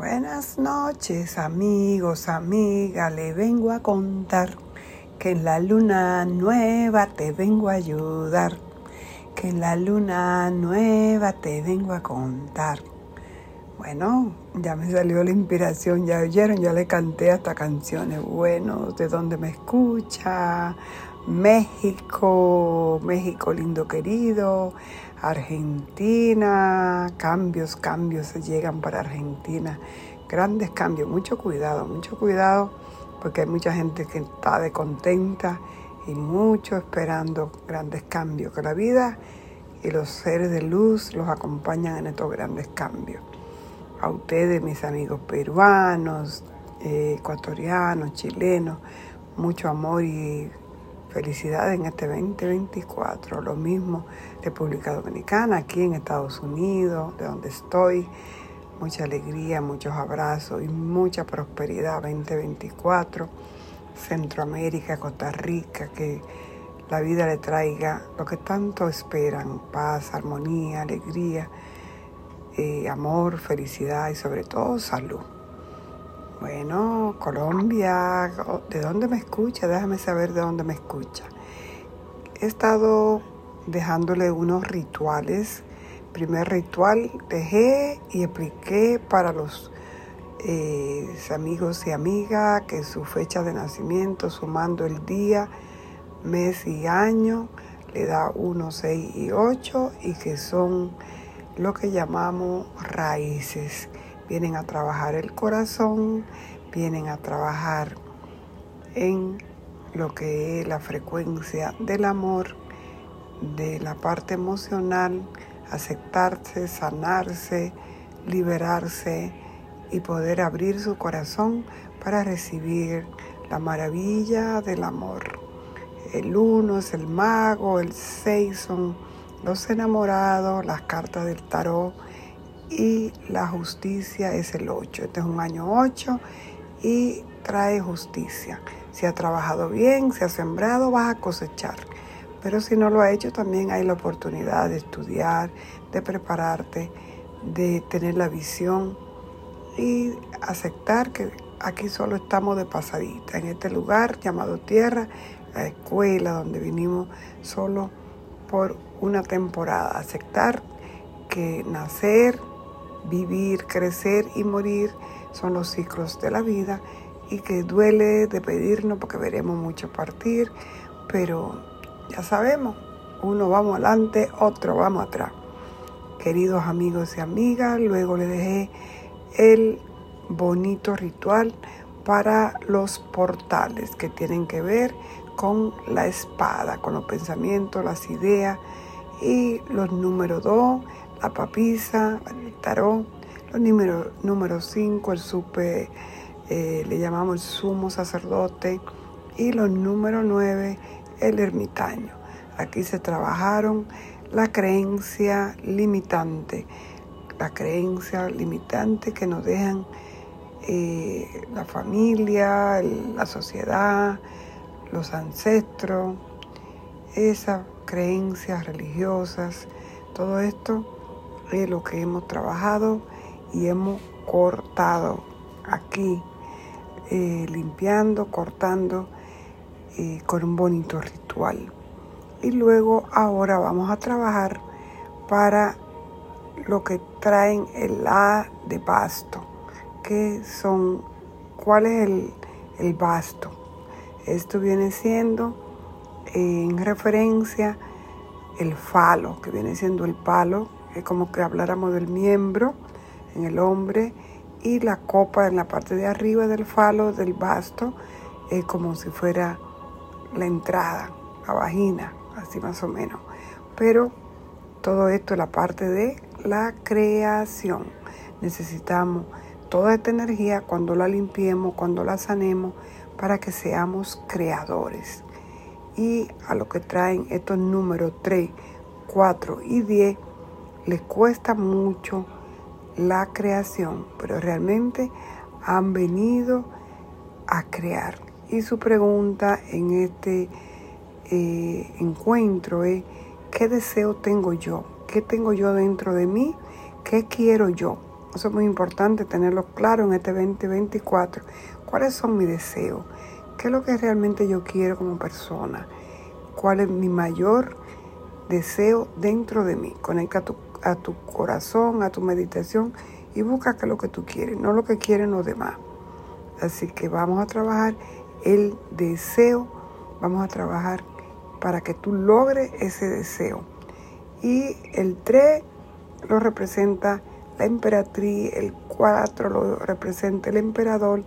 Buenas noches amigos, amigas, le vengo a contar que en la luna nueva te vengo a ayudar, que en la luna nueva te vengo a contar. Bueno, ya me salió la inspiración, ya oyeron, ya le canté hasta canciones. Bueno, de dónde me escucha, México, México lindo querido, Argentina, cambios, cambios se llegan para Argentina, grandes cambios, mucho cuidado, mucho cuidado, porque hay mucha gente que está descontenta y mucho esperando grandes cambios, que la vida y los seres de luz los acompañan en estos grandes cambios. A ustedes, mis amigos peruanos, eh, ecuatorianos, chilenos, mucho amor y Felicidades en este 2024. Lo mismo República Dominicana, aquí en Estados Unidos, de donde estoy. Mucha alegría, muchos abrazos y mucha prosperidad 2024. Centroamérica, Costa Rica, que la vida le traiga lo que tanto esperan, paz, armonía, alegría, eh, amor, felicidad y sobre todo salud. Bueno, Colombia, ¿de dónde me escucha? Déjame saber de dónde me escucha. He estado dejándole unos rituales. Primer ritual dejé y expliqué para los eh, amigos y amigas que su fecha de nacimiento, sumando el día, mes y año, le da 1, 6 y 8 y que son lo que llamamos raíces vienen a trabajar el corazón, vienen a trabajar en lo que es la frecuencia del amor, de la parte emocional, aceptarse, sanarse, liberarse y poder abrir su corazón para recibir la maravilla del amor. El uno es el mago, el seis son los enamorados, las cartas del tarot y la justicia es el 8. Este es un año 8 y trae justicia. Si ha trabajado bien, si ha sembrado, vas a cosechar. Pero si no lo ha hecho, también hay la oportunidad de estudiar, de prepararte, de tener la visión y aceptar que aquí solo estamos de pasadita, en este lugar llamado tierra, la escuela donde vinimos solo por una temporada. Aceptar que nacer, vivir, crecer y morir son los ciclos de la vida y que duele de pedirnos porque veremos mucho partir, pero ya sabemos, uno vamos adelante, otro vamos atrás. Queridos amigos y amigas, luego le dejé el bonito ritual para los portales que tienen que ver con la espada, con los pensamientos, las ideas y los números 2 la papisa, el tarot, los números número 5, el supe, eh, le llamamos el sumo sacerdote, y los número 9, el ermitaño. Aquí se trabajaron la creencia limitante, la creencia limitante que nos dejan eh, la familia, la sociedad, los ancestros, esas creencias religiosas, todo esto lo que hemos trabajado y hemos cortado aquí, eh, limpiando, cortando eh, con un bonito ritual. Y luego ahora vamos a trabajar para lo que traen el A de basto, que son, ¿cuál es el, el basto? Esto viene siendo en referencia el falo, que viene siendo el palo es como que habláramos del miembro en el hombre y la copa en la parte de arriba del falo, del basto, es como si fuera la entrada, la vagina, así más o menos. Pero todo esto es la parte de la creación. Necesitamos toda esta energía cuando la limpiemos, cuando la sanemos, para que seamos creadores. Y a lo que traen estos números 3, 4 y 10, les cuesta mucho la creación, pero realmente han venido a crear. Y su pregunta en este eh, encuentro es, ¿qué deseo tengo yo? ¿Qué tengo yo dentro de mí? ¿Qué quiero yo? Eso es muy importante tenerlo claro en este 2024. ¿Cuáles son mis deseos? ¿Qué es lo que realmente yo quiero como persona? ¿Cuál es mi mayor deseo dentro de mí? Conecta tu, a tu corazón, a tu meditación y busca qué es lo que tú quieres, no lo que quieren los demás. Así que vamos a trabajar el deseo, vamos a trabajar para que tú logres ese deseo. Y el 3 lo representa la emperatriz, el 4 lo representa el emperador,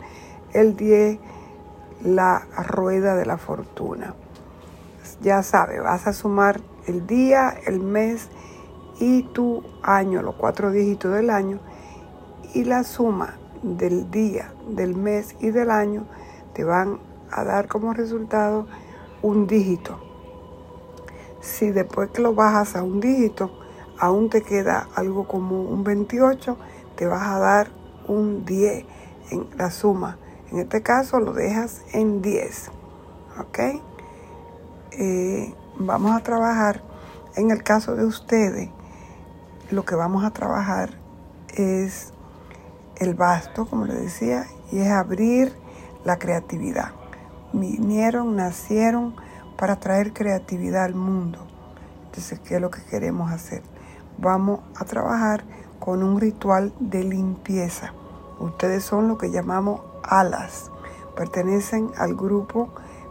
el 10 la rueda de la fortuna. Ya sabes, vas a sumar el día, el mes y tu año, los cuatro dígitos del año, y la suma del día, del mes y del año te van a dar como resultado un dígito. Si después que lo bajas a un dígito, aún te queda algo como un 28, te vas a dar un 10 en la suma. En este caso lo dejas en 10. ¿Ok? Eh, vamos a trabajar, en el caso de ustedes, lo que vamos a trabajar es el basto, como le decía, y es abrir la creatividad. Vinieron, nacieron para traer creatividad al mundo. Entonces, ¿qué es lo que queremos hacer? Vamos a trabajar con un ritual de limpieza. Ustedes son lo que llamamos alas. Pertenecen al grupo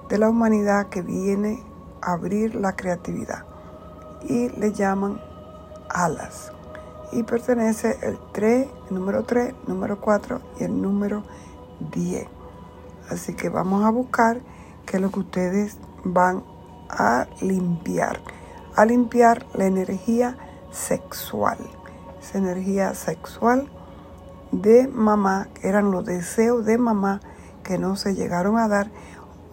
de la humanidad que viene a abrir la creatividad y le llaman alas y pertenece el 3, el número 3, número 4 y el número 10. Así que vamos a buscar qué es lo que ustedes van a limpiar. A limpiar la energía sexual. Esa energía sexual de mamá, eran los deseos de mamá que no se llegaron a dar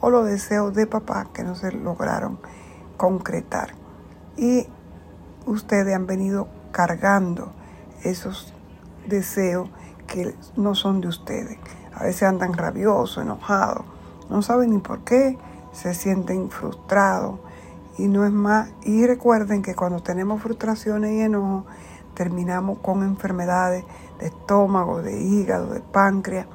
o los deseos de papá que no se lograron concretar. Y ustedes han venido cargando esos deseos que no son de ustedes. A veces andan rabiosos, enojados, no saben ni por qué, se sienten frustrados y no es más. Y recuerden que cuando tenemos frustraciones y enojo, terminamos con enfermedades de estómago, de hígado, de páncreas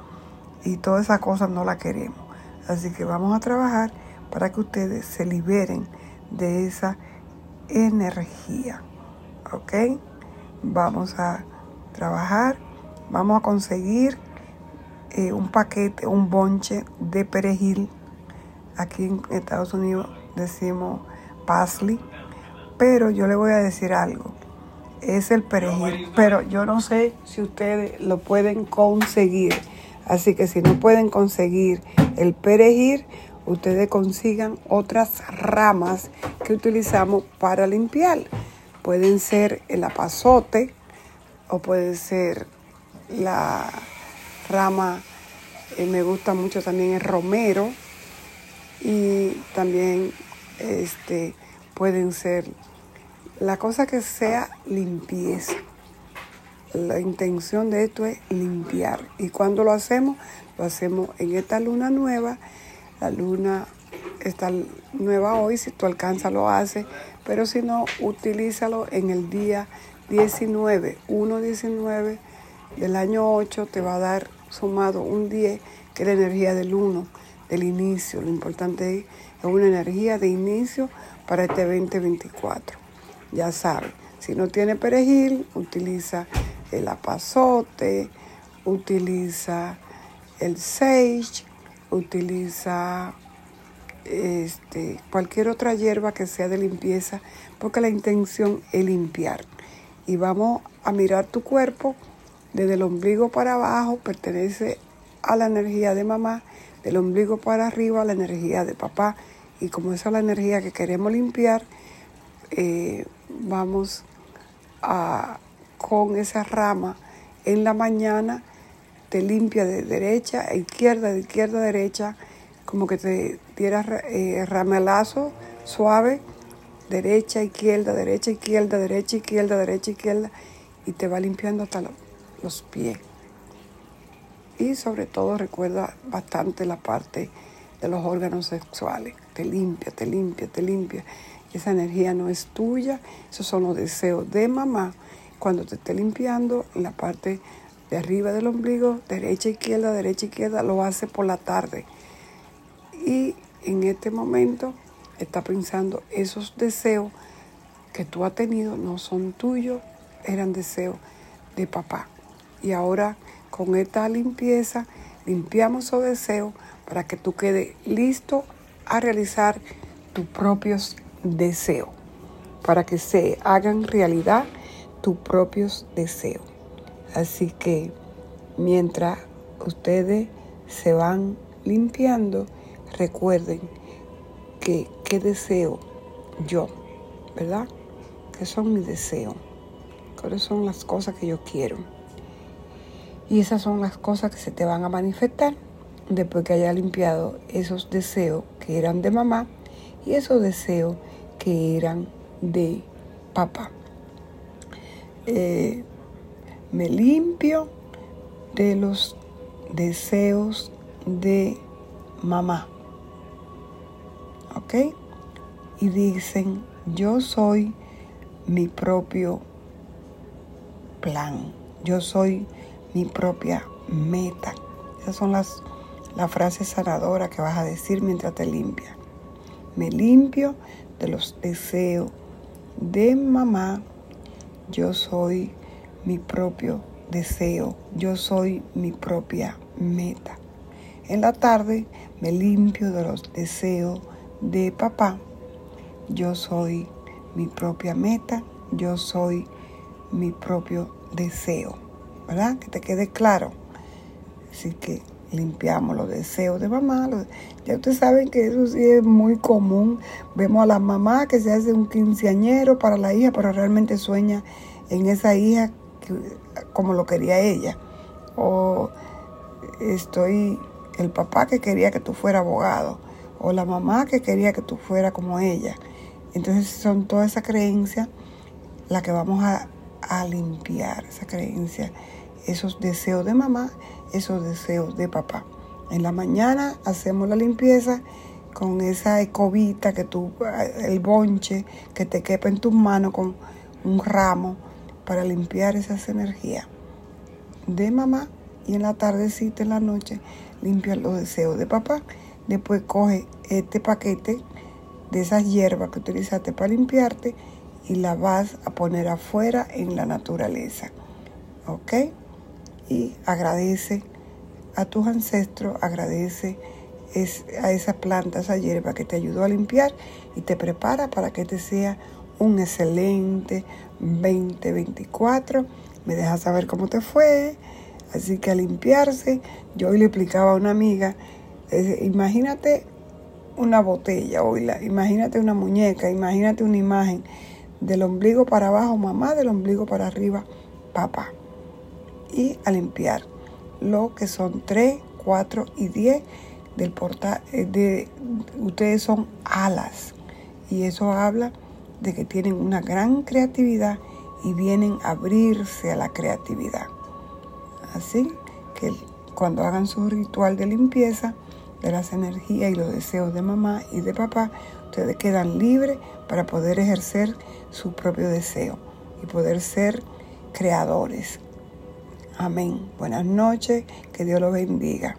y todas esas cosas no las queremos. Así que vamos a trabajar para que ustedes se liberen de esa energía. ¿Ok? Vamos a trabajar, vamos a conseguir eh, un paquete, un bonche de perejil. Aquí en Estados Unidos decimos parsley, pero yo le voy a decir algo. Es el perejil, pero yo no sé si ustedes lo pueden conseguir. Así que si no pueden conseguir el perejil, ustedes consigan otras ramas que utilizamos para limpiar. Pueden ser el apazote o puede ser la rama, eh, me gusta mucho también el romero y también este, pueden ser la cosa que sea limpieza. La intención de esto es limpiar. Y cuando lo hacemos, lo hacemos en esta luna nueva. La luna está nueva hoy, si tú alcanzas lo haces pero si no, utilízalo en el día 19, 1-19 del año 8 te va a dar sumado un 10, que es la energía del 1, del inicio. Lo importante es, es una energía de inicio para este 2024. Ya sabes, si no tiene perejil, utiliza el apazote, utiliza el sage, utiliza este, cualquier otra hierba que sea de limpieza, porque la intención es limpiar. Y vamos a mirar tu cuerpo desde el ombligo para abajo, pertenece a la energía de mamá, del ombligo para arriba a la energía de papá. Y como esa es la energía que queremos limpiar, eh, vamos a, con esa rama en la mañana, te limpia de derecha a izquierda, de izquierda a derecha, como que te diera eh, ramelazo suave, derecha, izquierda, derecha, izquierda, derecha, izquierda, derecha, izquierda, y te va limpiando hasta los pies. Y sobre todo recuerda bastante la parte de los órganos sexuales. Te limpia, te limpia, te limpia. Esa energía no es tuya, esos son los deseos de mamá cuando te esté limpiando en la parte de arriba del ombligo, derecha, izquierda, derecha, izquierda, lo hace por la tarde. Y en este momento está pensando esos deseos que tú has tenido no son tuyos, eran deseos de papá. Y ahora con esta limpieza limpiamos esos deseos para que tú quedes listo a realizar tus propios deseos, para que se hagan realidad tus propios deseos. Así que mientras ustedes se van limpiando, recuerden que qué deseo yo, ¿verdad? ¿Qué son mis deseos? ¿Cuáles son las cosas que yo quiero? Y esas son las cosas que se te van a manifestar después que haya limpiado esos deseos que eran de mamá y esos deseos que eran de papá. Eh, me limpio de los deseos de mamá. ¿Ok? Y dicen, yo soy mi propio plan, yo soy mi propia meta. Esas son las, las frases sanadoras que vas a decir mientras te limpias. Me limpio de los deseos de mamá, yo soy mi propio deseo, yo soy mi propia meta. En la tarde me limpio de los deseos de papá, yo soy mi propia meta, yo soy mi propio deseo, ¿verdad? Que te quede claro. Así que limpiamos los deseos de mamá. ya ustedes saben que eso sí es muy común. Vemos a la mamá que se hace un quinceañero para la hija, pero realmente sueña en esa hija como lo quería ella. O estoy el papá que quería que tú fueras abogado. O la mamá que quería que tú fueras como ella. Entonces son todas esas creencias las que vamos a, a limpiar, esa creencia, esos deseos de mamá, esos deseos de papá. En la mañana hacemos la limpieza con esa escobita que tú, el bonche que te quepa en tus manos con un ramo para limpiar esas energías de mamá y en la tardecita, en la noche, limpia los deseos de papá. Después coge este paquete de esas hierbas que utilizaste para limpiarte y la vas a poner afuera en la naturaleza. ¿Ok? Y agradece a tus ancestros, agradece a esa planta, esa hierba que te ayudó a limpiar y te prepara para que te sea un excelente 2024. Me dejas saber cómo te fue. Así que a limpiarse, yo hoy le explicaba a una amiga, imagínate una botella, la imagínate una muñeca, imagínate una imagen del ombligo para abajo, mamá, del ombligo para arriba, papá. Y a limpiar lo que son 3, 4 y 10 del portal, eh, de, ustedes son alas. Y eso habla de que tienen una gran creatividad y vienen a abrirse a la creatividad. Así que cuando hagan su ritual de limpieza de las energías y los deseos de mamá y de papá, ustedes quedan libres para poder ejercer su propio deseo y poder ser creadores. Amén. Buenas noches, que Dios los bendiga.